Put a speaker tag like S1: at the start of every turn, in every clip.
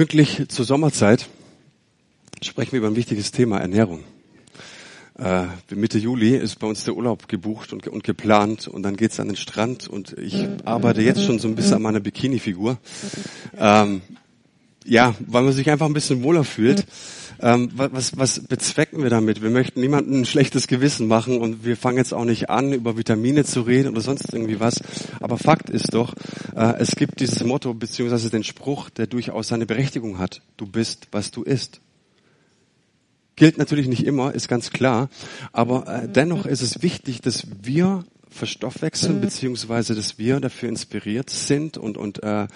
S1: Pünktlich zur Sommerzeit sprechen wir über ein wichtiges Thema, Ernährung. Äh, Mitte Juli ist bei uns der Urlaub gebucht und, und geplant und dann geht's an den Strand und ich arbeite jetzt schon so ein bisschen an meiner Bikini-Figur. Ähm, ja, weil man sich einfach ein bisschen wohler fühlt. Ähm, was, was bezwecken wir damit? Wir möchten niemandem ein schlechtes Gewissen machen und wir fangen jetzt auch nicht an, über Vitamine zu reden oder sonst irgendwie was. Aber Fakt ist doch, äh, es gibt dieses Motto beziehungsweise den Spruch, der durchaus seine Berechtigung hat. Du bist, was du isst. Gilt natürlich nicht immer, ist ganz klar. Aber äh, dennoch ist es wichtig, dass wir verstoffwechseln, mhm. beziehungsweise dass wir dafür inspiriert sind und, und äh,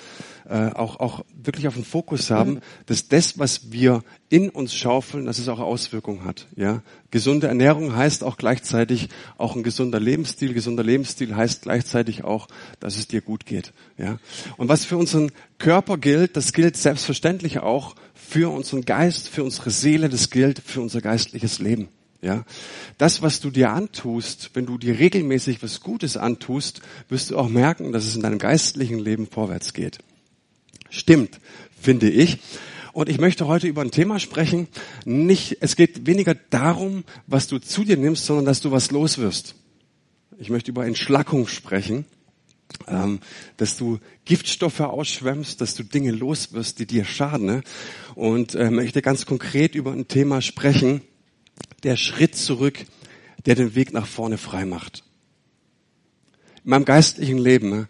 S1: äh, auch, auch wirklich auf den Fokus haben, mhm. dass das, was wir in uns schaufeln, dass es auch Auswirkungen hat. Ja? Gesunde Ernährung heißt auch gleichzeitig auch ein gesunder Lebensstil. Gesunder Lebensstil heißt gleichzeitig auch, dass es dir gut geht. Ja? Und was für unseren Körper gilt, das gilt selbstverständlich auch für unseren Geist, für unsere Seele, das gilt für unser geistliches Leben. Ja, das, was du dir antust, wenn du dir regelmäßig was Gutes antust, wirst du auch merken, dass es in deinem geistlichen Leben vorwärts geht. Stimmt, finde ich. Und ich möchte heute über ein Thema sprechen. Nicht, es geht weniger darum, was du zu dir nimmst, sondern dass du was loswirst. Ich möchte über Entschlackung sprechen, ähm, dass du Giftstoffe ausschwemmst, dass du Dinge loswirst, die dir schaden. Ne? Und äh, möchte ganz konkret über ein Thema sprechen, der Schritt zurück, der den Weg nach vorne frei macht. In meinem geistlichen Leben, ne,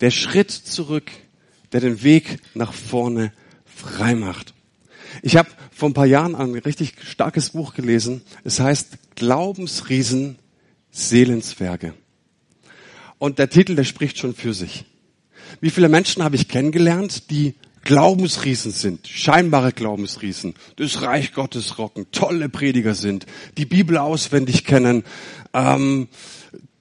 S1: der Schritt zurück, der den Weg nach vorne frei macht. Ich habe vor ein paar Jahren ein richtig starkes Buch gelesen. Es heißt Glaubensriesen, Seelenzwerge. Und der Titel, der spricht schon für sich. Wie viele Menschen habe ich kennengelernt, die Glaubensriesen sind, scheinbare Glaubensriesen, das Reich Gottes rocken, tolle Prediger sind, die Bibel auswendig kennen, ähm,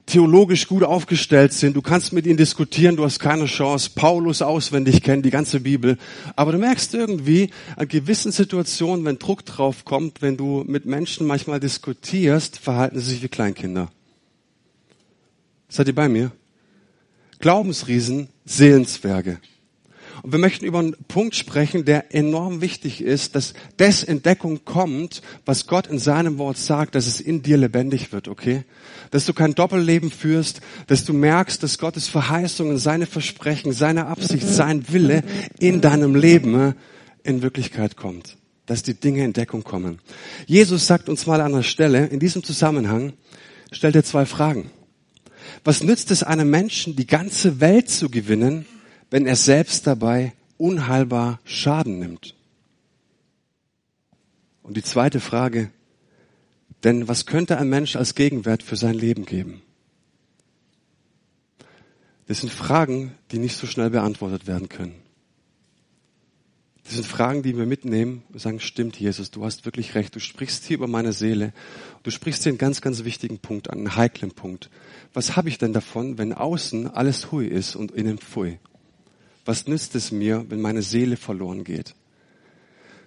S1: theologisch gut aufgestellt sind, du kannst mit ihnen diskutieren, du hast keine Chance, Paulus auswendig kennen, die ganze Bibel, aber du merkst irgendwie an gewissen Situationen, wenn Druck drauf kommt, wenn du mit Menschen manchmal diskutierst, verhalten sie sich wie Kleinkinder. Seid ihr bei mir? Glaubensriesen, Seelenzwerge. Und wir möchten über einen Punkt sprechen, der enorm wichtig ist, dass das Entdeckung kommt, was Gott in seinem Wort sagt, dass es in dir lebendig wird, okay? Dass du kein Doppelleben führst, dass du merkst, dass Gottes Verheißungen, seine Versprechen, seine Absicht, sein Wille in deinem Leben äh, in Wirklichkeit kommt. Dass die Dinge in Deckung kommen. Jesus sagt uns mal an der Stelle, in diesem Zusammenhang, stellt er zwei Fragen. Was nützt es einem Menschen, die ganze Welt zu gewinnen, wenn er selbst dabei unheilbar Schaden nimmt? Und die zweite Frage, denn was könnte ein Mensch als Gegenwert für sein Leben geben? Das sind Fragen, die nicht so schnell beantwortet werden können. Das sind Fragen, die wir mitnehmen und sagen, stimmt, Jesus, du hast wirklich recht. Du sprichst hier über meine Seele. Du sprichst hier einen ganz, ganz wichtigen Punkt an, einen heiklen Punkt. Was habe ich denn davon, wenn außen alles hui ist und innen pfui? Was nützt es mir, wenn meine Seele verloren geht?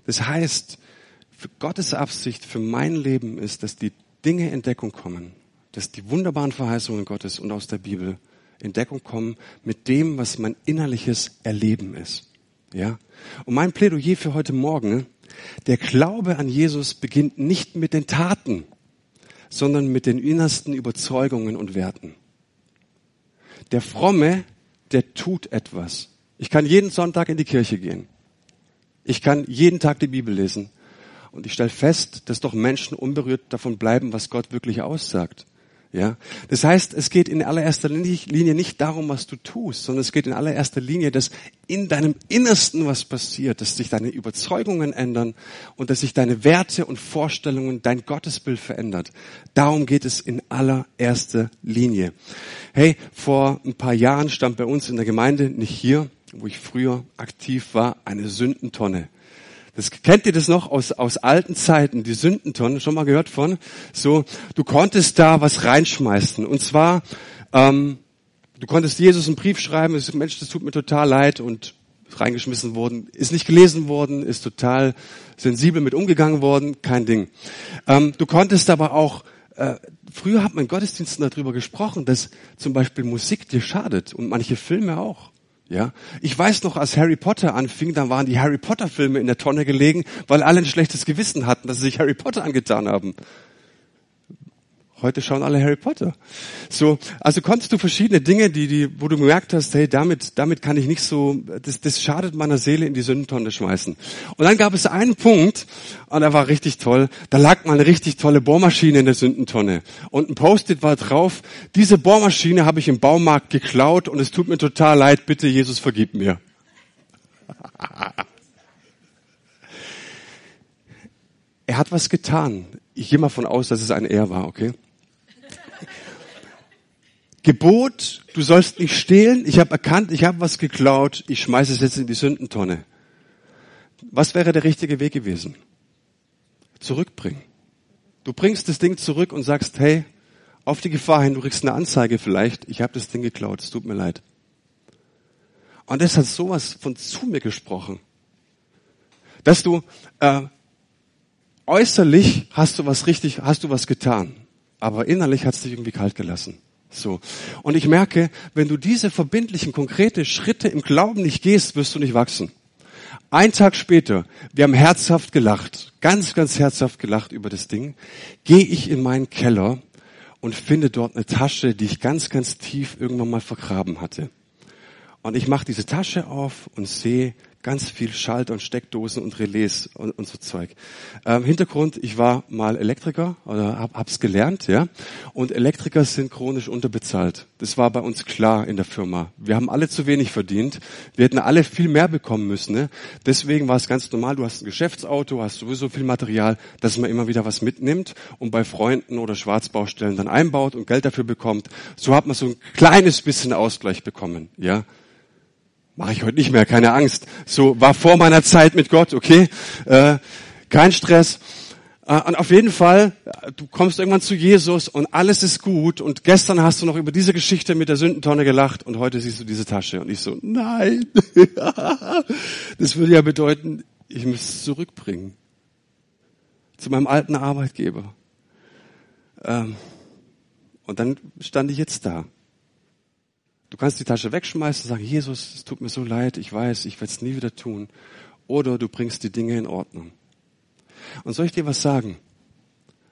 S1: Das heißt, Gottes Absicht für mein Leben ist, dass die Dinge in Deckung kommen, dass die wunderbaren Verheißungen Gottes und aus der Bibel in Deckung kommen mit dem, was mein innerliches Erleben ist. Ja? Und mein Plädoyer für heute Morgen, der Glaube an Jesus beginnt nicht mit den Taten, sondern mit den innersten Überzeugungen und Werten. Der Fromme, der tut etwas. Ich kann jeden Sonntag in die Kirche gehen. Ich kann jeden Tag die Bibel lesen. Und ich stelle fest, dass doch Menschen unberührt davon bleiben, was Gott wirklich aussagt. Ja, das heißt, es geht in allererster Linie nicht darum, was du tust, sondern es geht in allererster Linie, dass in deinem Innersten was passiert, dass sich deine Überzeugungen ändern und dass sich deine Werte und Vorstellungen, dein Gottesbild verändert. Darum geht es in allererster Linie. Hey, vor ein paar Jahren stand bei uns in der Gemeinde, nicht hier, wo ich früher aktiv war, eine Sündentonne. Das, kennt ihr das noch aus, aus alten Zeiten, die Sündentonnen, schon mal gehört von? So, du konntest da was reinschmeißen. Und zwar, ähm, du konntest Jesus einen Brief schreiben, ist, Mensch, das tut mir total leid und reingeschmissen worden, ist nicht gelesen worden, ist total sensibel mit umgegangen worden, kein Ding. Ähm, du konntest aber auch, äh, früher hat man in Gottesdiensten darüber gesprochen, dass zum Beispiel Musik dir schadet und manche Filme auch. Ja, ich weiß noch, als Harry Potter anfing, dann waren die Harry Potter Filme in der Tonne gelegen, weil alle ein schlechtes Gewissen hatten, dass sie sich Harry Potter angetan haben. Heute schauen alle Harry Potter. So, also konntest du verschiedene Dinge, die, die, wo du gemerkt hast, hey, damit, damit kann ich nicht so, das, das schadet meiner Seele in die Sündentonne schmeißen. Und dann gab es einen Punkt, und der war richtig toll, da lag mal eine richtig tolle Bohrmaschine in der Sündentonne. Und ein Post-it war drauf, diese Bohrmaschine habe ich im Baumarkt geklaut und es tut mir total leid, bitte Jesus vergib mir. er hat was getan. Ich gehe mal von aus, dass es ein Er war, okay? Gebot, du sollst nicht stehlen. Ich habe erkannt, ich habe was geklaut. Ich schmeiße es jetzt in die Sündentonne. Was wäre der richtige Weg gewesen? Zurückbringen. Du bringst das Ding zurück und sagst, hey, auf die Gefahr hin, du kriegst eine Anzeige vielleicht. Ich habe das Ding geklaut. Es tut mir leid. Und das hat sowas von zu mir gesprochen, dass du äh, äußerlich hast du was richtig, hast du was getan, aber innerlich hat es dich irgendwie kalt gelassen. So. Und ich merke, wenn du diese verbindlichen, konkrete Schritte im Glauben nicht gehst, wirst du nicht wachsen. Ein Tag später, wir haben herzhaft gelacht, ganz, ganz herzhaft gelacht über das Ding, gehe ich in meinen Keller und finde dort eine Tasche, die ich ganz, ganz tief irgendwann mal vergraben hatte. Und ich mache diese Tasche auf und sehe ganz viel Schalter und Steckdosen und Relais und, und so Zeug. Ähm, Hintergrund, ich war mal Elektriker oder hab, hab's gelernt, ja. Und Elektriker sind chronisch unterbezahlt. Das war bei uns klar in der Firma. Wir haben alle zu wenig verdient. Wir hätten alle viel mehr bekommen müssen. Ne? Deswegen war es ganz normal, du hast ein Geschäftsauto, hast sowieso viel Material, dass man immer wieder was mitnimmt und bei Freunden oder Schwarzbaustellen dann einbaut und Geld dafür bekommt. So hat man so ein kleines bisschen Ausgleich bekommen, ja. Mache ich heute nicht mehr, keine Angst. So war vor meiner Zeit mit Gott, okay? Äh, kein Stress. Äh, und auf jeden Fall, du kommst irgendwann zu Jesus und alles ist gut. Und gestern hast du noch über diese Geschichte mit der Sündentonne gelacht und heute siehst du diese Tasche. Und ich so, nein. das würde ja bedeuten, ich muss es zurückbringen. Zu meinem alten Arbeitgeber. Ähm, und dann stand ich jetzt da. Du kannst die Tasche wegschmeißen und sagen, Jesus, es tut mir so leid, ich weiß, ich werde es nie wieder tun. Oder du bringst die Dinge in Ordnung. Und soll ich dir was sagen?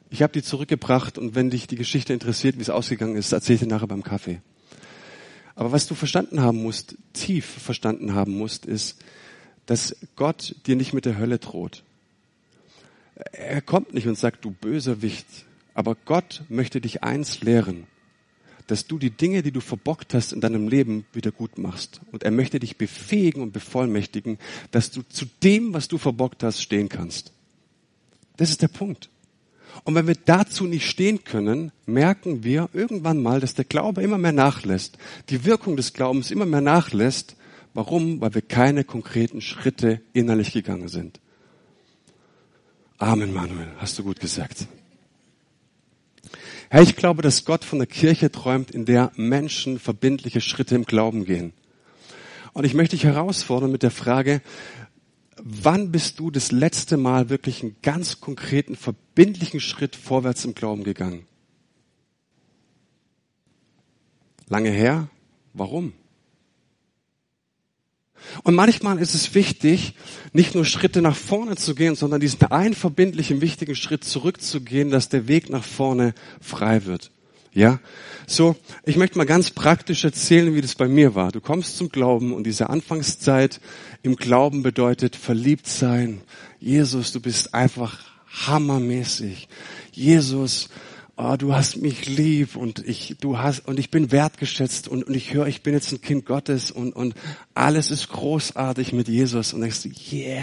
S1: Ich habe die zurückgebracht und wenn dich die Geschichte interessiert, wie es ausgegangen ist, erzähle ich dir nachher beim Kaffee. Aber was du verstanden haben musst, tief verstanden haben musst, ist, dass Gott dir nicht mit der Hölle droht. Er kommt nicht und sagt, du böser Wicht. Aber Gott möchte dich eins lehren dass du die Dinge, die du verbockt hast in deinem Leben, wieder gut machst. Und er möchte dich befähigen und bevollmächtigen, dass du zu dem, was du verbockt hast, stehen kannst. Das ist der Punkt. Und wenn wir dazu nicht stehen können, merken wir irgendwann mal, dass der Glaube immer mehr nachlässt, die Wirkung des Glaubens immer mehr nachlässt. Warum? Weil wir keine konkreten Schritte innerlich gegangen sind. Amen, Manuel, hast du gut gesagt. Herr, ich glaube, dass Gott von der Kirche träumt, in der Menschen verbindliche Schritte im Glauben gehen. Und ich möchte dich herausfordern mit der Frage, wann bist du das letzte Mal wirklich einen ganz konkreten, verbindlichen Schritt vorwärts im Glauben gegangen? Lange her? Warum? Und manchmal ist es wichtig, nicht nur Schritte nach vorne zu gehen, sondern diesen einen verbindlichen, wichtigen Schritt zurückzugehen, dass der Weg nach vorne frei wird. Ja, so, ich möchte mal ganz praktisch erzählen, wie das bei mir war. Du kommst zum Glauben und diese Anfangszeit im Glauben bedeutet verliebt sein. Jesus, du bist einfach hammermäßig. Jesus, oh, du hast mich lieb und ich, du hast, und ich bin wertgeschätzt und, und ich höre, ich bin jetzt ein Kind Gottes und, und alles ist großartig mit Jesus. Und denkst du, yeah,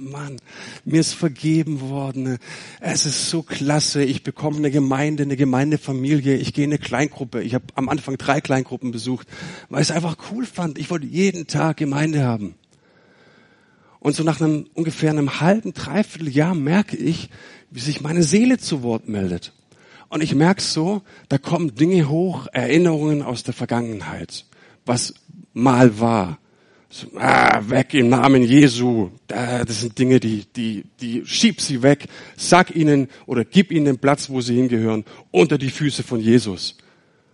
S1: Mann, mir ist vergeben worden, es ist so klasse, ich bekomme eine Gemeinde, eine Gemeindefamilie, ich gehe in eine Kleingruppe, ich habe am Anfang drei Kleingruppen besucht, weil ich es einfach cool fand, ich wollte jeden Tag Gemeinde haben. Und so nach einem ungefähr einem halben, dreiviertel Jahr merke ich, wie sich meine Seele zu Wort meldet. Und ich merke so, da kommen Dinge hoch, Erinnerungen aus der Vergangenheit, was mal war. So, ah, weg im Namen Jesu. Das sind Dinge, die, die, die schieb sie weg. Sag ihnen oder gib ihnen den Platz, wo sie hingehören, unter die Füße von Jesus.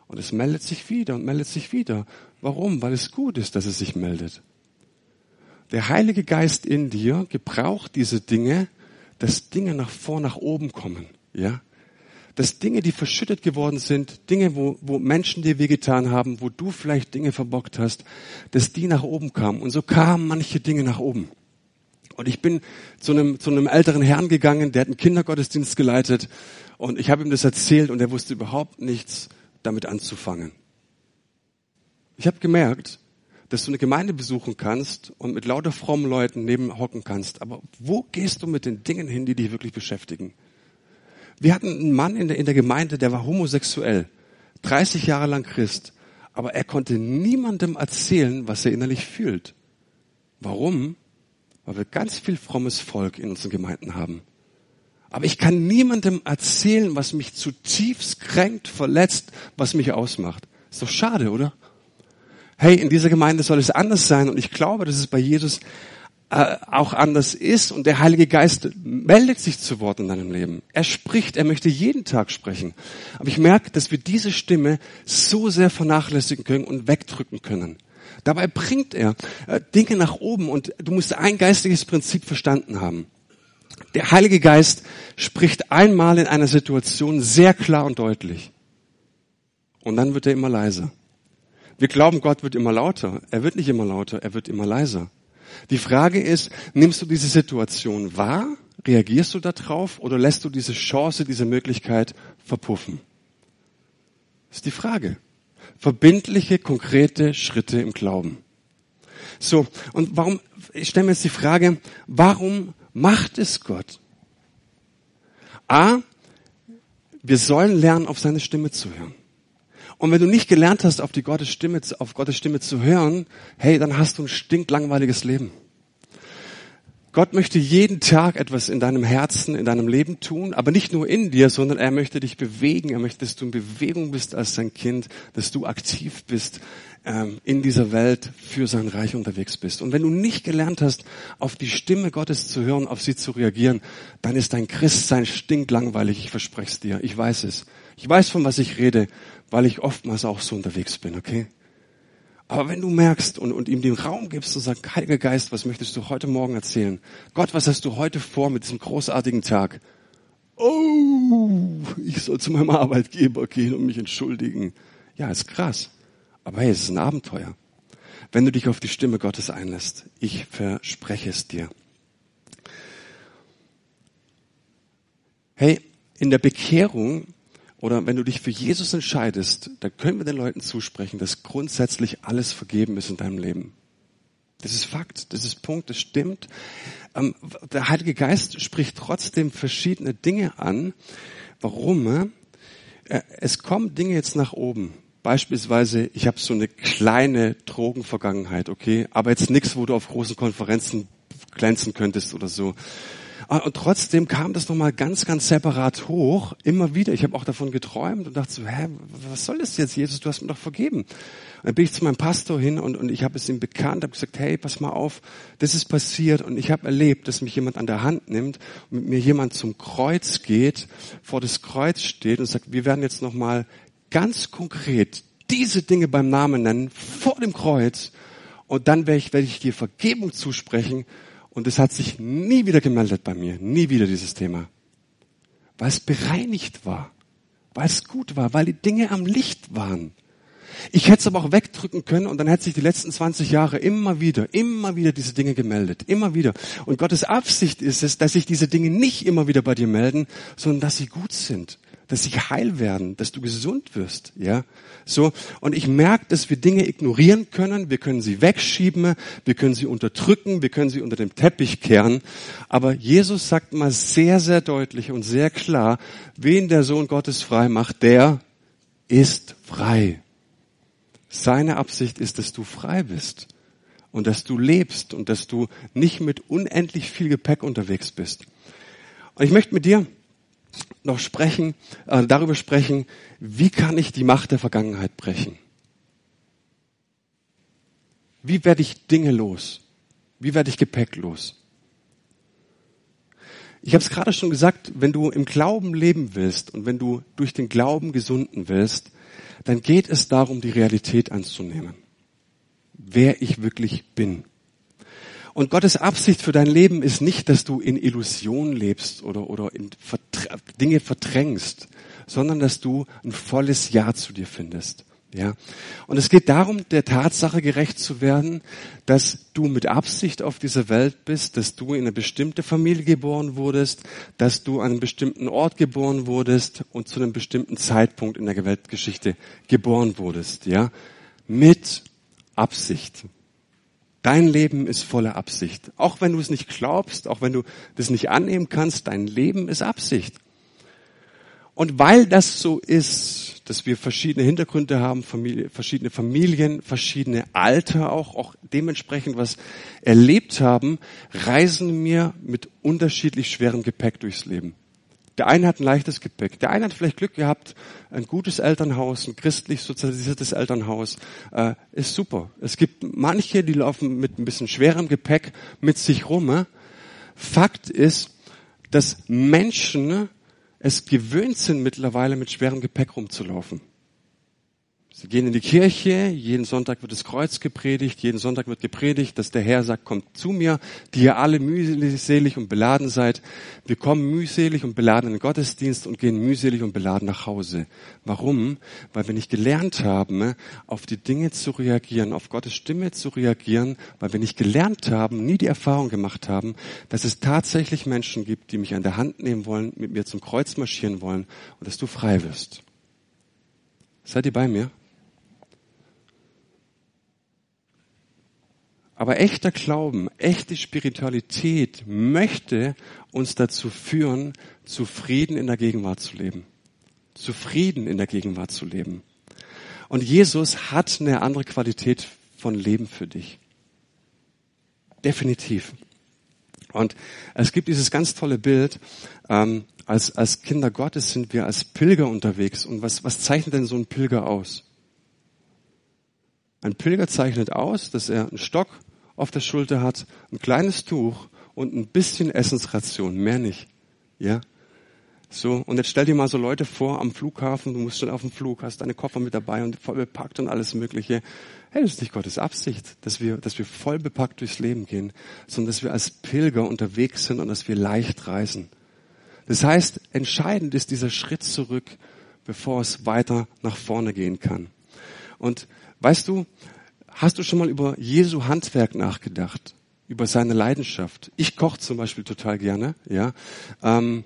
S1: Und es meldet sich wieder und meldet sich wieder. Warum? Weil es gut ist, dass es sich meldet. Der Heilige Geist in dir gebraucht diese Dinge, dass Dinge nach vor, nach oben kommen, ja? Dass Dinge, die verschüttet geworden sind, Dinge, wo, wo Menschen dir wehgetan haben, wo du vielleicht Dinge verbockt hast, dass die nach oben kamen. Und so kamen manche Dinge nach oben. Und ich bin zu einem, zu einem älteren Herrn gegangen, der hat einen Kindergottesdienst geleitet und ich habe ihm das erzählt und er wusste überhaupt nichts damit anzufangen. Ich habe gemerkt, dass du eine Gemeinde besuchen kannst und mit lauter frommen Leuten neben hocken kannst. Aber wo gehst du mit den Dingen hin, die dich wirklich beschäftigen? Wir hatten einen Mann in der, in der Gemeinde, der war homosexuell, 30 Jahre lang Christ, aber er konnte niemandem erzählen, was er innerlich fühlt. Warum? Weil wir ganz viel frommes Volk in unseren Gemeinden haben. Aber ich kann niemandem erzählen, was mich zutiefst kränkt, verletzt, was mich ausmacht. Ist doch schade, oder? Hey, in dieser Gemeinde soll es anders sein und ich glaube, dass es bei Jesus äh, auch anders ist und der Heilige Geist meldet sich zu Wort in deinem Leben. Er spricht, er möchte jeden Tag sprechen. Aber ich merke, dass wir diese Stimme so sehr vernachlässigen können und wegdrücken können. Dabei bringt er äh, Dinge nach oben und du musst ein geistiges Prinzip verstanden haben. Der Heilige Geist spricht einmal in einer Situation sehr klar und deutlich. Und dann wird er immer leiser. Wir glauben, Gott wird immer lauter. Er wird nicht immer lauter, er wird immer leiser. Die Frage ist, nimmst du diese Situation wahr? Reagierst du darauf oder lässt du diese Chance, diese Möglichkeit verpuffen? Das ist die Frage. Verbindliche, konkrete Schritte im Glauben. So, und warum, ich stelle mir jetzt die Frage, warum macht es Gott? A, wir sollen lernen, auf seine Stimme zu hören. Und wenn du nicht gelernt hast, auf die Gottes Stimme, auf Gottes Stimme zu hören, hey, dann hast du ein stinklangweiliges Leben. Gott möchte jeden Tag etwas in deinem Herzen, in deinem Leben tun, aber nicht nur in dir, sondern er möchte dich bewegen. Er möchte, dass du in Bewegung bist als sein Kind, dass du aktiv bist ähm, in dieser Welt für sein Reich unterwegs bist. Und wenn du nicht gelernt hast, auf die Stimme Gottes zu hören, auf sie zu reagieren, dann ist dein Christsein stinklangweilig. Ich verspreche es dir. Ich weiß es. Ich weiß, von was ich rede, weil ich oftmals auch so unterwegs bin, okay? Aber wenn du merkst und, und ihm den Raum gibst und sagst, Heiliger Geist, was möchtest du heute Morgen erzählen? Gott, was hast du heute vor mit diesem großartigen Tag? Oh, ich soll zu meinem Arbeitgeber gehen und mich entschuldigen. Ja, ist krass. Aber hey, es ist ein Abenteuer. Wenn du dich auf die Stimme Gottes einlässt, ich verspreche es dir. Hey, in der Bekehrung oder wenn du dich für Jesus entscheidest, dann können wir den Leuten zusprechen, dass grundsätzlich alles vergeben ist in deinem Leben. Das ist Fakt, das ist Punkt, das stimmt. Ähm, der Heilige Geist spricht trotzdem verschiedene Dinge an. Warum? Äh, es kommen Dinge jetzt nach oben. Beispielsweise, ich habe so eine kleine Drogenvergangenheit, okay, aber jetzt nichts, wo du auf großen Konferenzen glänzen könntest oder so. Ah, und trotzdem kam das nochmal ganz, ganz separat hoch, immer wieder. Ich habe auch davon geträumt und dachte so, hä, was soll das jetzt, Jesus, du hast mir doch vergeben. Und dann bin ich zu meinem Pastor hin und, und ich habe es ihm bekannt, habe gesagt, hey, pass mal auf, das ist passiert und ich habe erlebt, dass mich jemand an der Hand nimmt und mit mir jemand zum Kreuz geht, vor das Kreuz steht und sagt, wir werden jetzt nochmal ganz konkret diese Dinge beim Namen nennen, vor dem Kreuz und dann werde ich, werde ich dir Vergebung zusprechen und es hat sich nie wieder gemeldet bei mir, nie wieder dieses Thema. Weil es bereinigt war, weil es gut war, weil die Dinge am Licht waren. Ich hätte es aber auch wegdrücken können und dann hätte sich die letzten 20 Jahre immer wieder, immer wieder diese Dinge gemeldet, immer wieder. Und Gottes Absicht ist es, dass sich diese Dinge nicht immer wieder bei dir melden, sondern dass sie gut sind, dass sie heil werden, dass du gesund wirst, ja. So. Und ich merke, dass wir Dinge ignorieren können. Wir können sie wegschieben. Wir können sie unterdrücken. Wir können sie unter dem Teppich kehren. Aber Jesus sagt mal sehr, sehr deutlich und sehr klar, wen der Sohn Gottes frei macht, der ist frei. Seine Absicht ist, dass du frei bist und dass du lebst und dass du nicht mit unendlich viel Gepäck unterwegs bist. Und ich möchte mit dir noch sprechen, äh, darüber sprechen, wie kann ich die Macht der Vergangenheit brechen? Wie werde ich Dinge los? Wie werde ich Gepäck los? Ich habe es gerade schon gesagt, wenn du im Glauben leben willst und wenn du durch den Glauben gesunden willst, dann geht es darum, die Realität anzunehmen. wer ich wirklich bin. Und Gottes Absicht für dein Leben ist nicht, dass du in Illusion lebst oder, oder in Dinge verdrängst, sondern dass du ein volles Ja zu dir findest. Ja. Und es geht darum, der Tatsache gerecht zu werden, dass du mit Absicht auf dieser Welt bist, dass du in eine bestimmte Familie geboren wurdest, dass du an einem bestimmten Ort geboren wurdest und zu einem bestimmten Zeitpunkt in der Weltgeschichte geboren wurdest, ja. Mit Absicht. Dein Leben ist voller Absicht. Auch wenn du es nicht glaubst, auch wenn du das nicht annehmen kannst, dein Leben ist Absicht. Und weil das so ist, dass wir verschiedene Hintergründe haben, Familie, verschiedene Familien, verschiedene Alter auch, auch dementsprechend was erlebt haben, reisen wir mit unterschiedlich schwerem Gepäck durchs Leben. Der eine hat ein leichtes Gepäck. Der eine hat vielleicht Glück gehabt, ein gutes Elternhaus, ein christlich sozialisiertes Elternhaus, äh, ist super. Es gibt manche, die laufen mit ein bisschen schwerem Gepäck mit sich rum. Äh. Fakt ist, dass Menschen es gewöhnt sind, mittlerweile mit schwerem Gepäck rumzulaufen. Sie gehen in die Kirche, jeden Sonntag wird das Kreuz gepredigt, jeden Sonntag wird gepredigt, dass der Herr sagt, kommt zu mir, die ihr alle mühselig und beladen seid. Wir kommen mühselig und beladen in den Gottesdienst und gehen mühselig und beladen nach Hause. Warum? Weil wir nicht gelernt haben, auf die Dinge zu reagieren, auf Gottes Stimme zu reagieren, weil wir nicht gelernt haben, nie die Erfahrung gemacht haben, dass es tatsächlich Menschen gibt, die mich an der Hand nehmen wollen, mit mir zum Kreuz marschieren wollen und dass du frei wirst. Seid ihr bei mir? Aber echter Glauben, echte Spiritualität möchte uns dazu führen, zufrieden in der Gegenwart zu leben. Zufrieden in der Gegenwart zu leben. Und Jesus hat eine andere Qualität von Leben für dich. Definitiv. Und es gibt dieses ganz tolle Bild, ähm, als, als Kinder Gottes sind wir als Pilger unterwegs. Und was, was zeichnet denn so ein Pilger aus? Ein Pilger zeichnet aus, dass er einen Stock auf der Schulter hat, ein kleines Tuch und ein bisschen Essensration, mehr nicht. Ja? So, und jetzt stell dir mal so Leute vor am Flughafen, du musst schon auf dem Flug, hast deine Koffer mit dabei und voll bepackt und alles Mögliche. Hey, das ist nicht Gottes Absicht, dass wir, dass wir voll bepackt durchs Leben gehen, sondern dass wir als Pilger unterwegs sind und dass wir leicht reisen. Das heißt, entscheidend ist dieser Schritt zurück, bevor es weiter nach vorne gehen kann. Und weißt du, Hast du schon mal über Jesu Handwerk nachgedacht? Über seine Leidenschaft? Ich koche zum Beispiel total gerne, ja. Ähm,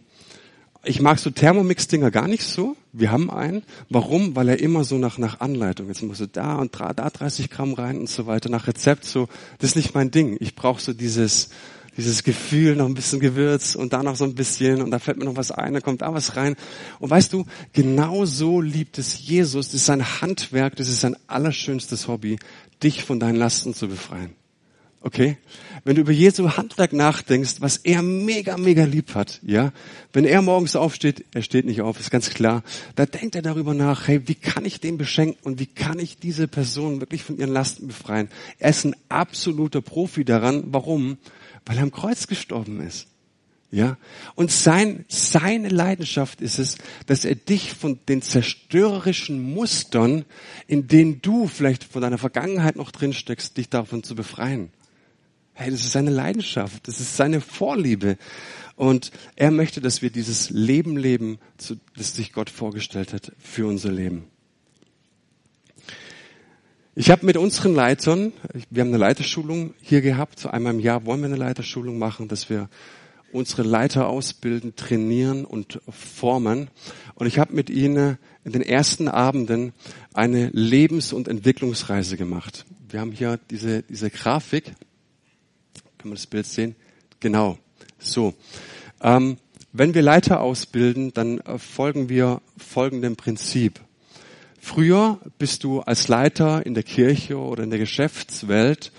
S1: ich mag so Thermomix-Dinger gar nicht so. Wir haben einen. Warum? Weil er immer so nach, nach Anleitung, jetzt musst du da und da 30 Gramm rein und so weiter, nach Rezept so. Das ist nicht mein Ding. Ich brauche so dieses, dieses Gefühl, noch ein bisschen Gewürz und da noch so ein bisschen und da fällt mir noch was ein, da kommt da was rein. Und weißt du, genau so liebt es Jesus. Das ist sein Handwerk, das ist sein allerschönstes Hobby dich von deinen Lasten zu befreien. Okay? Wenn du über Jesu Handwerk nachdenkst, was er mega, mega lieb hat, ja? Wenn er morgens aufsteht, er steht nicht auf, ist ganz klar, da denkt er darüber nach, hey, wie kann ich den beschenken und wie kann ich diese Person wirklich von ihren Lasten befreien? Er ist ein absoluter Profi daran. Warum? Weil er am Kreuz gestorben ist. Ja? Und sein, seine Leidenschaft ist es, dass er dich von den zerstörerischen Mustern, in denen du vielleicht von deiner Vergangenheit noch drin steckst, dich davon zu befreien. Hey, das ist seine Leidenschaft, das ist seine Vorliebe. Und er möchte, dass wir dieses Leben leben, das sich Gott vorgestellt hat für unser Leben. Ich habe mit unseren Leitern, wir haben eine Leiterschulung hier gehabt, einmal im Jahr wollen wir eine Leiterschulung machen, dass wir unsere Leiter ausbilden, trainieren und formen. Und ich habe mit ihnen in den ersten Abenden eine Lebens- und Entwicklungsreise gemacht. Wir haben hier diese, diese Grafik. Kann man das Bild sehen? Genau. So. Ähm, wenn wir Leiter ausbilden, dann folgen wir folgendem Prinzip. Früher bist du als Leiter in der Kirche oder in der Geschäftswelt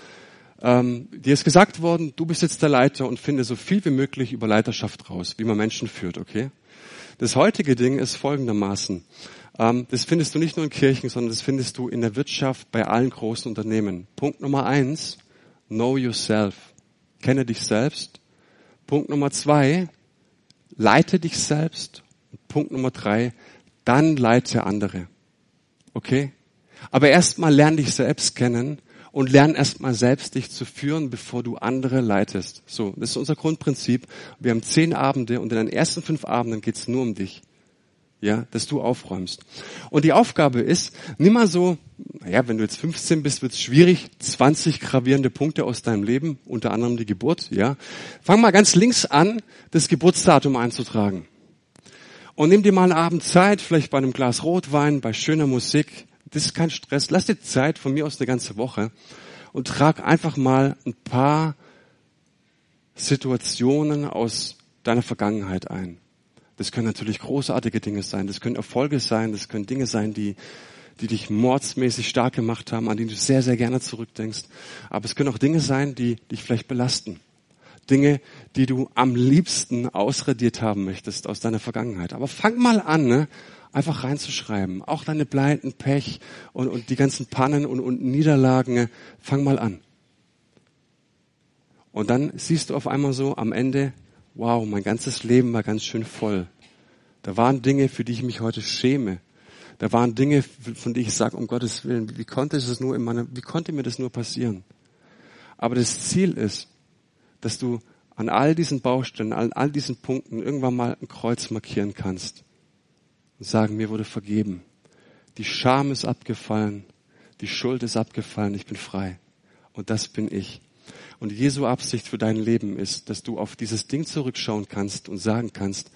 S1: ähm, dir ist gesagt worden, du bist jetzt der Leiter und finde so viel wie möglich über Leiterschaft raus, wie man Menschen führt, okay? Das heutige Ding ist folgendermaßen. Ähm, das findest du nicht nur in Kirchen, sondern das findest du in der Wirtschaft bei allen großen Unternehmen. Punkt Nummer eins, know yourself. Kenne dich selbst. Punkt Nummer zwei, leite dich selbst. Punkt Nummer drei, dann leite andere. Okay? Aber erstmal lerne dich selbst kennen und lern erstmal selbst dich zu führen, bevor du andere leitest. So, das ist unser Grundprinzip. Wir haben zehn Abende und in den ersten fünf Abenden geht's nur um dich. Ja, dass du aufräumst. Und die Aufgabe ist, nimm mal so, naja, wenn du jetzt 15 bist, wird's schwierig, 20 gravierende Punkte aus deinem Leben, unter anderem die Geburt, ja. Fang mal ganz links an, das Geburtsdatum einzutragen. Und nimm dir mal einen Abend Zeit, vielleicht bei einem Glas Rotwein, bei schöner Musik. Das ist kein Stress. Lass dir Zeit, von mir aus eine ganze Woche. Und trag einfach mal ein paar Situationen aus deiner Vergangenheit ein. Das können natürlich großartige Dinge sein. Das können Erfolge sein. Das können Dinge sein, die, die dich mordsmäßig stark gemacht haben, an die du sehr, sehr gerne zurückdenkst. Aber es können auch Dinge sein, die dich vielleicht belasten. Dinge, die du am liebsten ausradiert haben möchtest aus deiner Vergangenheit. Aber fang mal an, ne? Einfach reinzuschreiben. Auch deine Pleiten, Pech und, und die ganzen Pannen und, und Niederlagen. Ne? Fang mal an. Und dann siehst du auf einmal so am Ende, wow, mein ganzes Leben war ganz schön voll. Da waren Dinge, für die ich mich heute schäme. Da waren Dinge, von denen ich sage, um Gottes Willen, wie konnte es nur in meiner, wie konnte mir das nur passieren? Aber das Ziel ist, dass du an all diesen Baustellen, an all diesen Punkten irgendwann mal ein Kreuz markieren kannst und sagen, mir wurde vergeben. Die Scham ist abgefallen, die Schuld ist abgefallen, ich bin frei. Und das bin ich. Und Jesu Absicht für dein Leben ist, dass du auf dieses Ding zurückschauen kannst und sagen kannst,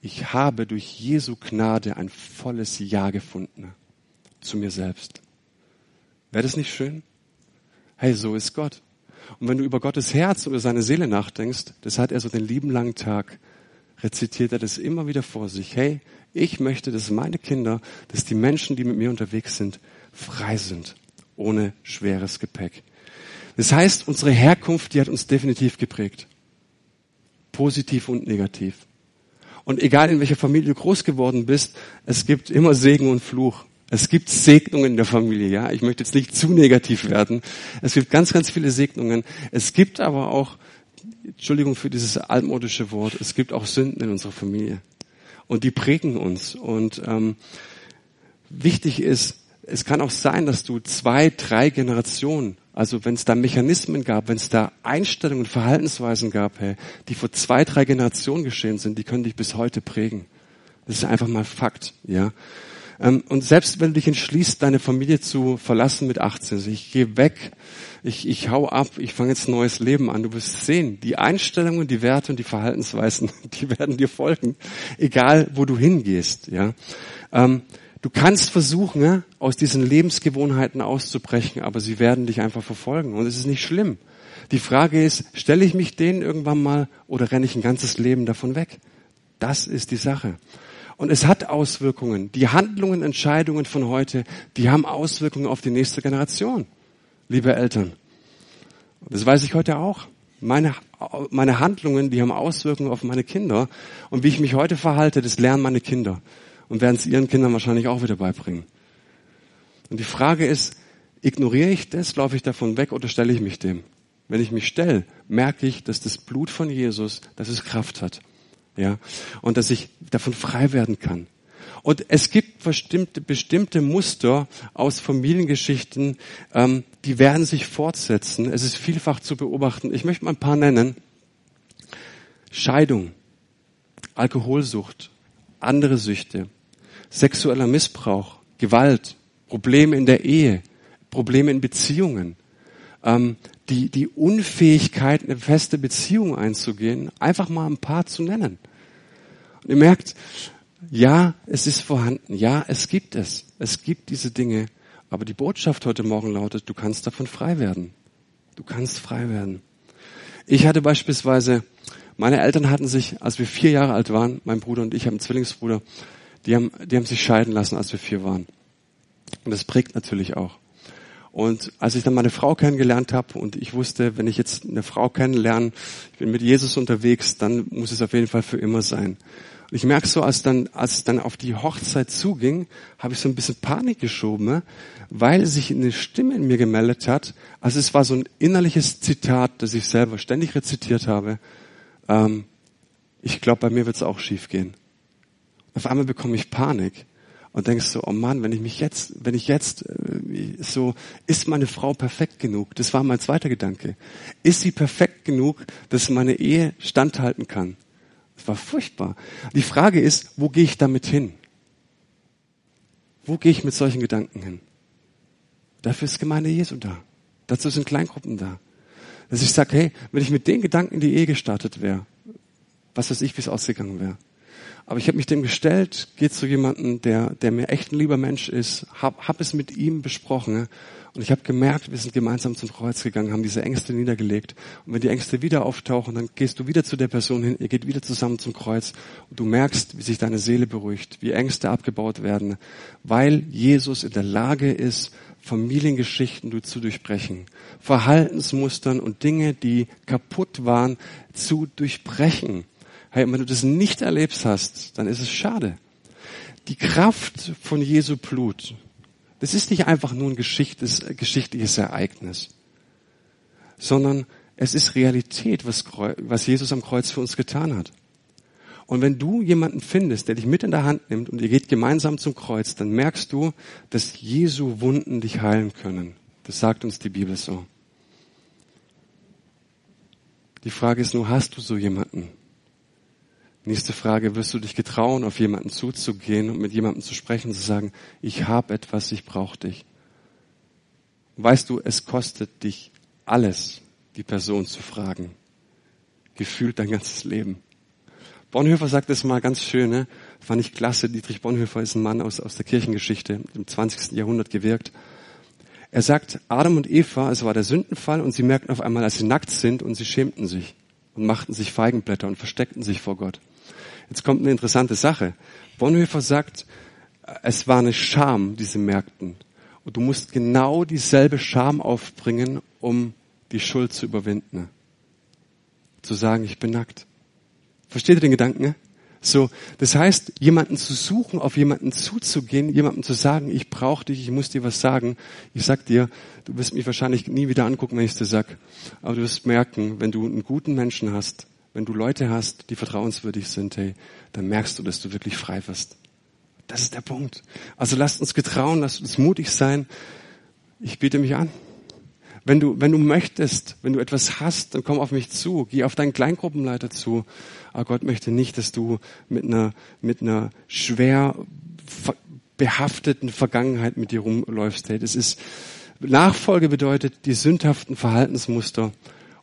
S1: ich habe durch Jesu Gnade ein volles Ja gefunden zu mir selbst. Wäre das nicht schön? Hey, so ist Gott. Und wenn du über Gottes Herz oder seine Seele nachdenkst, das hat er so den lieben langen Tag, rezitiert er das immer wieder vor sich. Hey, ich möchte, dass meine Kinder, dass die Menschen, die mit mir unterwegs sind, frei sind, ohne schweres Gepäck. Das heißt, unsere Herkunft, die hat uns definitiv geprägt. Positiv und negativ. Und egal in welcher Familie du groß geworden bist, es gibt immer Segen und Fluch. Es gibt Segnungen in der Familie, ja. Ich möchte jetzt nicht zu negativ werden. Es gibt ganz, ganz viele Segnungen. Es gibt aber auch, Entschuldigung für dieses altmodische Wort, es gibt auch Sünden in unserer Familie. Und die prägen uns. Und ähm, wichtig ist, es kann auch sein, dass du zwei, drei Generationen, also wenn es da Mechanismen gab, wenn es da Einstellungen, Verhaltensweisen gab, hey, die vor zwei, drei Generationen geschehen sind, die können dich bis heute prägen. Das ist einfach mal Fakt, ja. Ähm, und selbst wenn du dich entschließt, deine Familie zu verlassen mit 18, also ich gehe weg, ich, ich hau ab, ich fange jetzt ein neues Leben an, du wirst sehen, die Einstellungen, die Werte und die Verhaltensweisen, die werden dir folgen, egal wo du hingehst. Ja, ähm, Du kannst versuchen, aus diesen Lebensgewohnheiten auszubrechen, aber sie werden dich einfach verfolgen und es ist nicht schlimm. Die Frage ist, stelle ich mich denen irgendwann mal oder renne ich ein ganzes Leben davon weg? Das ist die Sache. Und es hat Auswirkungen. Die Handlungen, Entscheidungen von heute, die haben Auswirkungen auf die nächste Generation, liebe Eltern. Das weiß ich heute auch. Meine, meine Handlungen, die haben Auswirkungen auf meine Kinder. Und wie ich mich heute verhalte, das lernen meine Kinder. Und werden es ihren Kindern wahrscheinlich auch wieder beibringen. Und die Frage ist, ignoriere ich das, laufe ich davon weg oder stelle ich mich dem? Wenn ich mich stelle, merke ich, dass das Blut von Jesus, dass es Kraft hat ja, und dass ich davon frei werden kann. Und es gibt bestimmte, bestimmte Muster aus Familiengeschichten, ähm, die werden sich fortsetzen. Es ist vielfach zu beobachten. Ich möchte mal ein paar nennen. Scheidung, Alkoholsucht, andere Süchte, sexueller Missbrauch, Gewalt, Probleme in der Ehe, Probleme in Beziehungen, ähm, die, die Unfähigkeit, eine feste Beziehung einzugehen, einfach mal ein paar zu nennen. Und ihr merkt, ja, es ist vorhanden, ja, es gibt es, es gibt diese Dinge, aber die Botschaft heute Morgen lautet, du kannst davon frei werden. Du kannst frei werden. Ich hatte beispielsweise, meine Eltern hatten sich, als wir vier Jahre alt waren, mein Bruder und ich haben einen Zwillingsbruder, die haben, die haben sich scheiden lassen, als wir vier waren. Und das prägt natürlich auch. Und als ich dann meine Frau kennengelernt habe und ich wusste, wenn ich jetzt eine Frau kennenlerne, ich bin mit Jesus unterwegs, dann muss es auf jeden Fall für immer sein. Und ich merke so, als dann, als dann auf die Hochzeit zuging, habe ich so ein bisschen Panik geschoben, weil sich eine Stimme in mir gemeldet hat. Also es war so ein innerliches Zitat, das ich selber ständig rezitiert habe. Ähm, ich glaube, bei mir wird es auch schief gehen. Auf einmal bekomme ich Panik. Und denkst so, oh Mann, wenn ich mich jetzt, wenn ich jetzt äh, so, ist meine Frau perfekt genug? Das war mein zweiter Gedanke. Ist sie perfekt genug, dass meine Ehe standhalten kann? Das war furchtbar. Die Frage ist, wo gehe ich damit hin? Wo gehe ich mit solchen Gedanken hin? Dafür ist Gemeinde Jesu da. Dazu sind Kleingruppen da. Dass ich sage, hey, wenn ich mit den Gedanken in die Ehe gestartet wäre, was weiß ich, wie es ausgegangen wäre. Aber ich habe mich dem gestellt, gehe zu jemandem, der, der mir echt ein lieber Mensch ist, hab, hab es mit ihm besprochen und ich habe gemerkt, wir sind gemeinsam zum Kreuz gegangen, haben diese Ängste niedergelegt. Und wenn die Ängste wieder auftauchen, dann gehst du wieder zu der Person hin, ihr geht wieder zusammen zum Kreuz und du merkst, wie sich deine Seele beruhigt, wie Ängste abgebaut werden, weil Jesus in der Lage ist, Familiengeschichten zu durchbrechen, Verhaltensmustern und Dinge, die kaputt waren, zu durchbrechen. Hey, wenn du das nicht erlebst hast, dann ist es schade. Die Kraft von Jesu Blut, das ist nicht einfach nur ein geschichtliches Ereignis, sondern es ist Realität, was, was Jesus am Kreuz für uns getan hat. Und wenn du jemanden findest, der dich mit in der Hand nimmt und ihr geht gemeinsam zum Kreuz, dann merkst du, dass Jesu Wunden dich heilen können. Das sagt uns die Bibel so. Die Frage ist nur, hast du so jemanden? Nächste Frage, wirst du dich getrauen, auf jemanden zuzugehen und mit jemandem zu sprechen, zu sagen, ich habe etwas, ich brauche dich. Weißt du, es kostet dich alles, die Person zu fragen. Gefühlt dein ganzes Leben. Bonhoeffer sagt es mal ganz schön, ne? fand ich klasse. Dietrich Bonhoeffer ist ein Mann aus, aus der Kirchengeschichte, im 20. Jahrhundert gewirkt. Er sagt, Adam und Eva, es war der Sündenfall und sie merkten auf einmal, dass sie nackt sind und sie schämten sich und machten sich Feigenblätter und versteckten sich vor Gott. Jetzt kommt eine interessante Sache. Bonhoeffer sagt, es war eine Scham, diese Märkten. Und du musst genau dieselbe Scham aufbringen, um die Schuld zu überwinden. Zu sagen, ich bin nackt. Versteht ihr den Gedanken? So, das heißt, jemanden zu suchen, auf jemanden zuzugehen, jemandem zu sagen, ich brauche dich, ich muss dir was sagen. Ich sag dir, du wirst mich wahrscheinlich nie wieder angucken, wenn ich dir sag. Aber du wirst merken, wenn du einen guten Menschen hast, wenn du Leute hast, die vertrauenswürdig sind, hey, dann merkst du, dass du wirklich frei wirst. Das ist der Punkt. Also lasst uns getrauen, lasst uns mutig sein. Ich biete mich an. Wenn du, wenn du möchtest, wenn du etwas hast, dann komm auf mich zu. Geh auf deinen Kleingruppenleiter zu. Aber Gott möchte nicht, dass du mit einer, mit einer schwer behafteten Vergangenheit mit dir rumläufst. Hey, das ist, Nachfolge bedeutet, die sündhaften Verhaltensmuster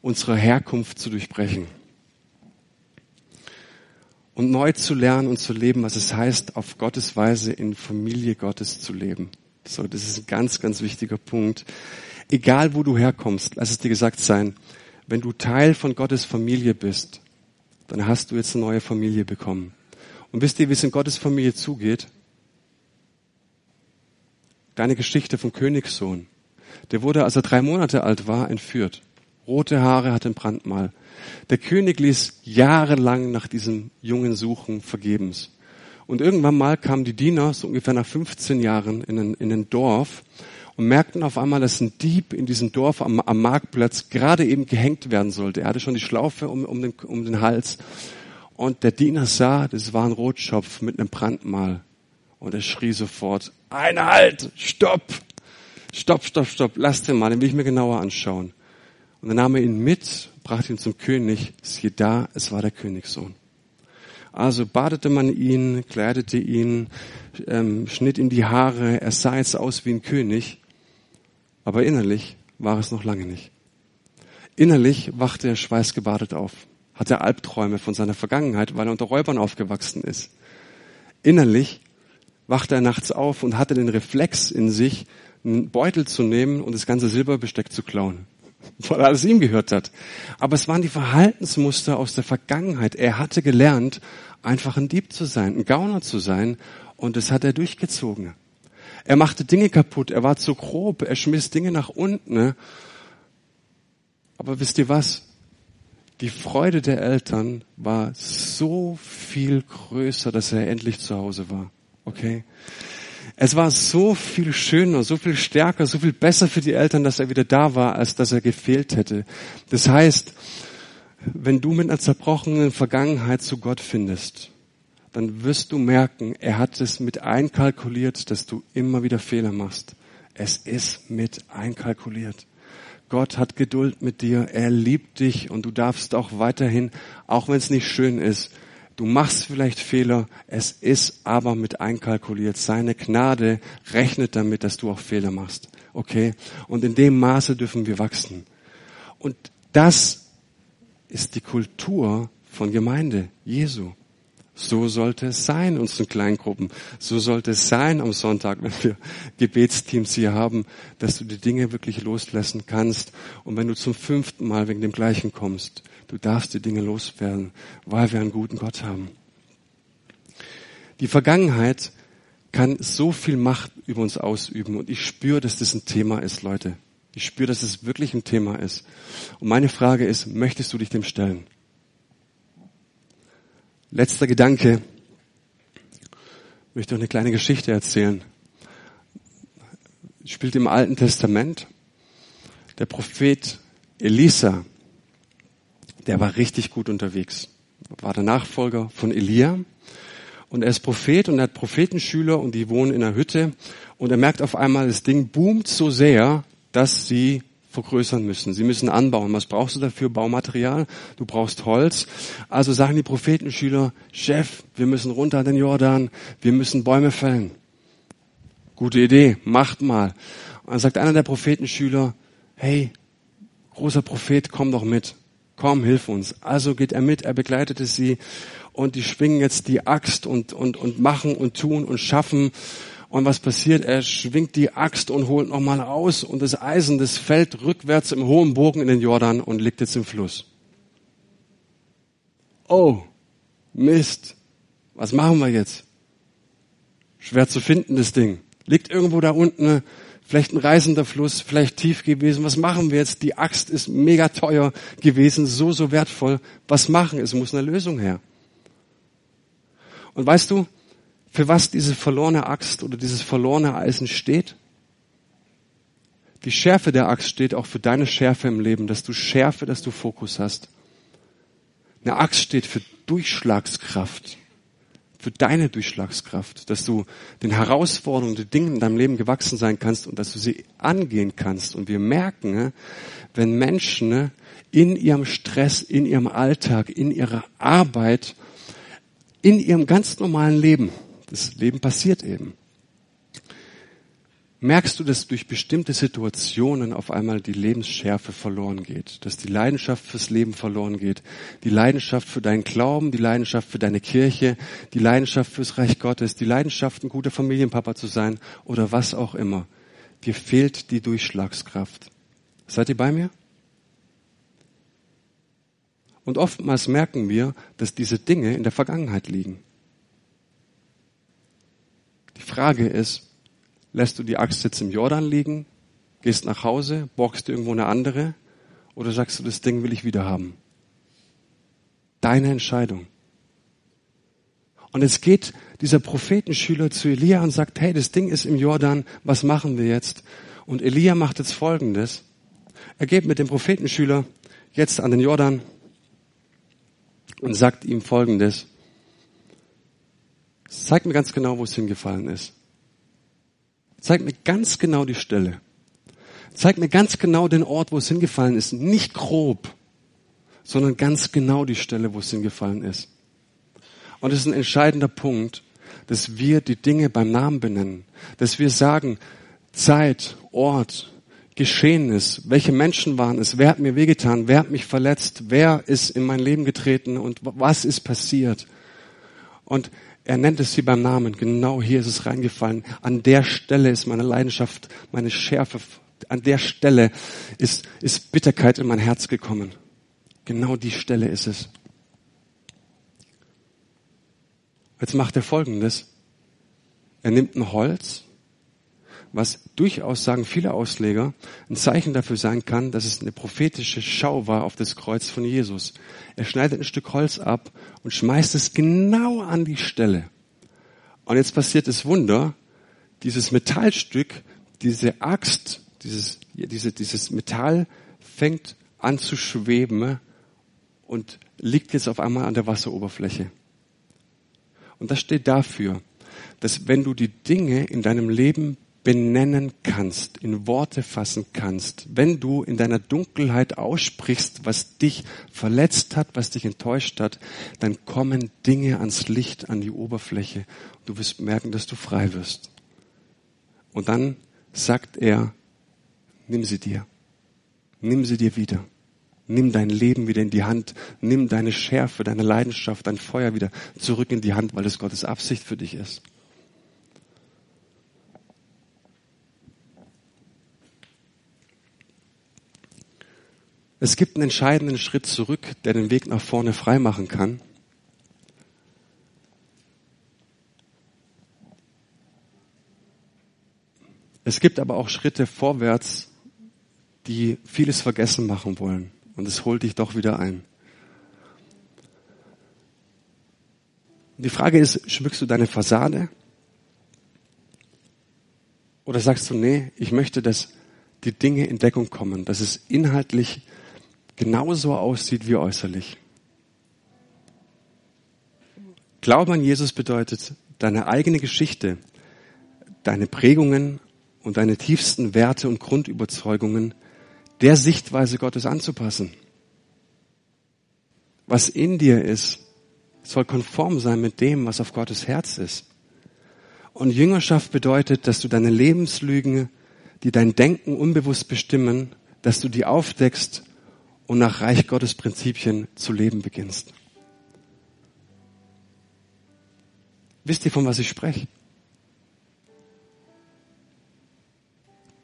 S1: unserer Herkunft zu durchbrechen und neu zu lernen und zu leben, was es heißt, auf Gottes Weise in Familie Gottes zu leben. So, das ist ein ganz, ganz wichtiger Punkt. Egal wo du herkommst, lass es dir gesagt sein, wenn du Teil von Gottes Familie bist, dann hast du jetzt eine neue Familie bekommen. Und wisst ihr, wie es in Gottes Familie zugeht? Deine Geschichte vom Königssohn. Der wurde, als er drei Monate alt war, entführt. Rote Haare, hat ein Brandmal. Der König ließ jahrelang nach diesem Jungen suchen, vergebens. Und irgendwann mal kamen die Diener, so ungefähr nach 15 Jahren, in ein, in ein Dorf und merkten auf einmal, dass ein Dieb in diesem Dorf am, am Marktplatz gerade eben gehängt werden sollte. Er hatte schon die Schlaufe um, um, den, um den Hals. Und der Diener sah, das war ein Rotschopf mit einem Brandmal. Und er schrie sofort, ein Halt, stopp, stopp, stopp, stopp, lass den mal, den will ich mir genauer anschauen. Und dann nahm er ihn mit, brachte ihn zum König. Siehe da, es war der Königssohn. Also badete man ihn, kleidete ihn, ähm, schnitt ihm die Haare. Er sah jetzt aus wie ein König. Aber innerlich war es noch lange nicht. Innerlich wachte er schweißgebadet auf, hatte Albträume von seiner Vergangenheit, weil er unter Räubern aufgewachsen ist. Innerlich wachte er nachts auf und hatte den Reflex in sich, einen Beutel zu nehmen und das ganze Silberbesteck zu klauen weil alles ihm gehört hat. Aber es waren die Verhaltensmuster aus der Vergangenheit. Er hatte gelernt, einfach ein Dieb zu sein, ein Gauner zu sein, und das hat er durchgezogen. Er machte Dinge kaputt, er war zu grob, er schmiss Dinge nach unten. Aber wisst ihr was? Die Freude der Eltern war so viel größer, dass er endlich zu Hause war. Okay? Es war so viel schöner, so viel stärker, so viel besser für die Eltern, dass er wieder da war, als dass er gefehlt hätte. Das heißt, wenn du mit einer zerbrochenen Vergangenheit zu Gott findest, dann wirst du merken, er hat es mit einkalkuliert, dass du immer wieder Fehler machst. Es ist mit einkalkuliert. Gott hat Geduld mit dir, er liebt dich und du darfst auch weiterhin, auch wenn es nicht schön ist, du machst vielleicht Fehler, es ist aber mit einkalkuliert. Seine Gnade rechnet damit, dass du auch Fehler machst. Okay? Und in dem Maße dürfen wir wachsen. Und das ist die Kultur von Gemeinde Jesu. So sollte es sein in unseren Kleingruppen. So sollte es sein am Sonntag, wenn wir Gebetsteams hier haben, dass du die Dinge wirklich loslassen kannst. Und wenn du zum fünften Mal wegen dem Gleichen kommst, du darfst die Dinge loswerden, weil wir einen guten Gott haben. Die Vergangenheit kann so viel Macht über uns ausüben und ich spüre, dass das ein Thema ist, Leute. Ich spüre, dass es wirklich ein Thema ist. Und meine Frage ist, möchtest du dich dem stellen? Letzter Gedanke. Ich möchte noch eine kleine Geschichte erzählen. Spielt im Alten Testament. Der Prophet Elisa, der war richtig gut unterwegs. War der Nachfolger von Elia. Und er ist Prophet und er hat Prophetenschüler und die wohnen in einer Hütte. Und er merkt auf einmal, das Ding boomt so sehr, dass sie vergrößern müssen. Sie müssen anbauen. Was brauchst du dafür? Baumaterial. Du brauchst Holz. Also sagen die Prophetenschüler, Chef, wir müssen runter an den Jordan. Wir müssen Bäume fällen. Gute Idee. Macht mal. Und dann sagt einer der Prophetenschüler, hey, großer Prophet, komm doch mit. Komm, hilf uns. Also geht er mit, er begleitete sie und die schwingen jetzt die Axt und, und, und machen und tun und schaffen und was passiert? Er schwingt die Axt und holt nochmal aus und das Eisen, das fällt rückwärts im hohen Bogen in den Jordan und liegt jetzt im Fluss. Oh, Mist. Was machen wir jetzt? Schwer zu finden, das Ding. Liegt irgendwo da unten, vielleicht ein reißender Fluss, vielleicht tief gewesen. Was machen wir jetzt? Die Axt ist mega teuer gewesen, so, so wertvoll. Was machen? Es muss eine Lösung her. Und weißt du, für was diese verlorene Axt oder dieses verlorene Eisen steht? Die Schärfe der Axt steht auch für deine Schärfe im Leben, dass du Schärfe, dass du Fokus hast. Eine Axt steht für Durchschlagskraft, für deine Durchschlagskraft, dass du den Herausforderungen, den Dingen in deinem Leben gewachsen sein kannst und dass du sie angehen kannst. Und wir merken, ne, wenn Menschen ne, in ihrem Stress, in ihrem Alltag, in ihrer Arbeit, in ihrem ganz normalen Leben, das Leben passiert eben. Merkst du, dass durch bestimmte Situationen auf einmal die Lebensschärfe verloren geht, dass die Leidenschaft fürs Leben verloren geht, die Leidenschaft für deinen Glauben, die Leidenschaft für deine Kirche, die Leidenschaft fürs Reich Gottes, die Leidenschaft, ein guter Familienpapa zu sein oder was auch immer. Dir fehlt die Durchschlagskraft. Seid ihr bei mir? Und oftmals merken wir, dass diese Dinge in der Vergangenheit liegen. Die Frage ist, lässt du die Axt jetzt im Jordan liegen, gehst nach Hause, borgst du irgendwo eine andere oder sagst du, das Ding will ich wieder haben? Deine Entscheidung. Und es geht dieser Prophetenschüler zu Elia und sagt, hey, das Ding ist im Jordan, was machen wir jetzt? Und Elia macht jetzt Folgendes. Er geht mit dem Prophetenschüler jetzt an den Jordan und sagt ihm Folgendes. Zeig mir ganz genau, wo es hingefallen ist. Zeig mir ganz genau die Stelle. Zeig mir ganz genau den Ort, wo es hingefallen ist. Nicht grob, sondern ganz genau die Stelle, wo es hingefallen ist. Und es ist ein entscheidender Punkt, dass wir die Dinge beim Namen benennen. Dass wir sagen, Zeit, Ort, Geschehnis, welche Menschen waren es, wer hat mir wehgetan, wer hat mich verletzt, wer ist in mein Leben getreten und was ist passiert. Und er nennt es sie beim Namen. Genau hier ist es reingefallen. An der Stelle ist meine Leidenschaft, meine Schärfe. An der Stelle ist, ist Bitterkeit in mein Herz gekommen. Genau die Stelle ist es. Jetzt macht er Folgendes. Er nimmt ein Holz was durchaus, sagen viele Ausleger, ein Zeichen dafür sein kann, dass es eine prophetische Schau war auf das Kreuz von Jesus. Er schneidet ein Stück Holz ab und schmeißt es genau an die Stelle. Und jetzt passiert das Wunder, dieses Metallstück, diese Axt, dieses, diese, dieses Metall fängt an zu schweben und liegt jetzt auf einmal an der Wasseroberfläche. Und das steht dafür, dass wenn du die Dinge in deinem Leben benennen kannst, in Worte fassen kannst, wenn du in deiner Dunkelheit aussprichst, was dich verletzt hat, was dich enttäuscht hat, dann kommen Dinge ans Licht, an die Oberfläche. Du wirst merken, dass du frei wirst. Und dann sagt er, nimm sie dir. Nimm sie dir wieder. Nimm dein Leben wieder in die Hand. Nimm deine Schärfe, deine Leidenschaft, dein Feuer wieder zurück in die Hand, weil es Gottes Absicht für dich ist. Es gibt einen entscheidenden Schritt zurück, der den Weg nach vorne freimachen kann. Es gibt aber auch Schritte vorwärts, die vieles vergessen machen wollen. Und es holt dich doch wieder ein. Die Frage ist, schmückst du deine Fassade? Oder sagst du, nee, ich möchte, dass die Dinge in Deckung kommen, dass es inhaltlich genauso aussieht wie äußerlich. Glauben an Jesus bedeutet, deine eigene Geschichte, deine Prägungen und deine tiefsten Werte und Grundüberzeugungen der Sichtweise Gottes anzupassen. Was in dir ist, soll konform sein mit dem, was auf Gottes Herz ist. Und Jüngerschaft bedeutet, dass du deine Lebenslügen, die dein Denken unbewusst bestimmen, dass du die aufdeckst und nach Reich Gottes Prinzipien zu leben beginnst. Wisst ihr, von was ich spreche?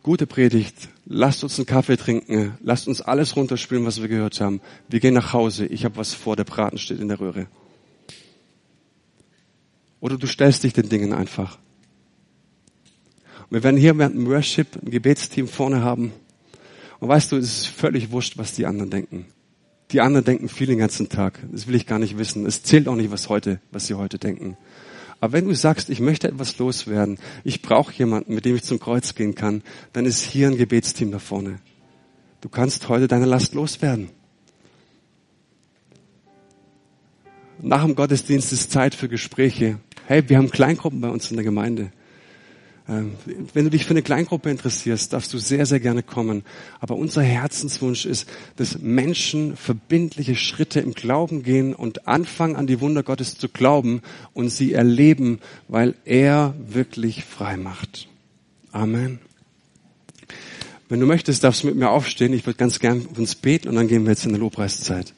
S1: Gute Predigt. Lasst uns einen Kaffee trinken. Lasst uns alles runterspielen, was wir gehört haben. Wir gehen nach Hause. Ich habe was vor. Der Braten steht in der Röhre. Oder du stellst dich den Dingen einfach. wir werden hier während dem Worship ein Gebetsteam vorne haben. Und weißt du, es ist völlig wurscht, was die anderen denken. Die anderen denken viel den ganzen Tag. Das will ich gar nicht wissen. Es zählt auch nicht, was heute, was sie heute denken. Aber wenn du sagst, ich möchte etwas loswerden, ich brauche jemanden, mit dem ich zum Kreuz gehen kann, dann ist hier ein Gebetsteam da vorne. Du kannst heute deine Last loswerden. Nach dem Gottesdienst ist Zeit für Gespräche. Hey, wir haben Kleingruppen bei uns in der Gemeinde. Ähm, wenn du dich für eine Kleingruppe interessierst, darfst du sehr, sehr gerne kommen. Aber unser Herzenswunsch ist, dass Menschen verbindliche Schritte im Glauben gehen und anfangen an die Wunder Gottes zu glauben und sie erleben, weil er wirklich frei macht. Amen. Wenn du möchtest, darfst du mit mir aufstehen. Ich würde ganz gern uns beten und dann gehen wir jetzt in der Lobpreiszeit.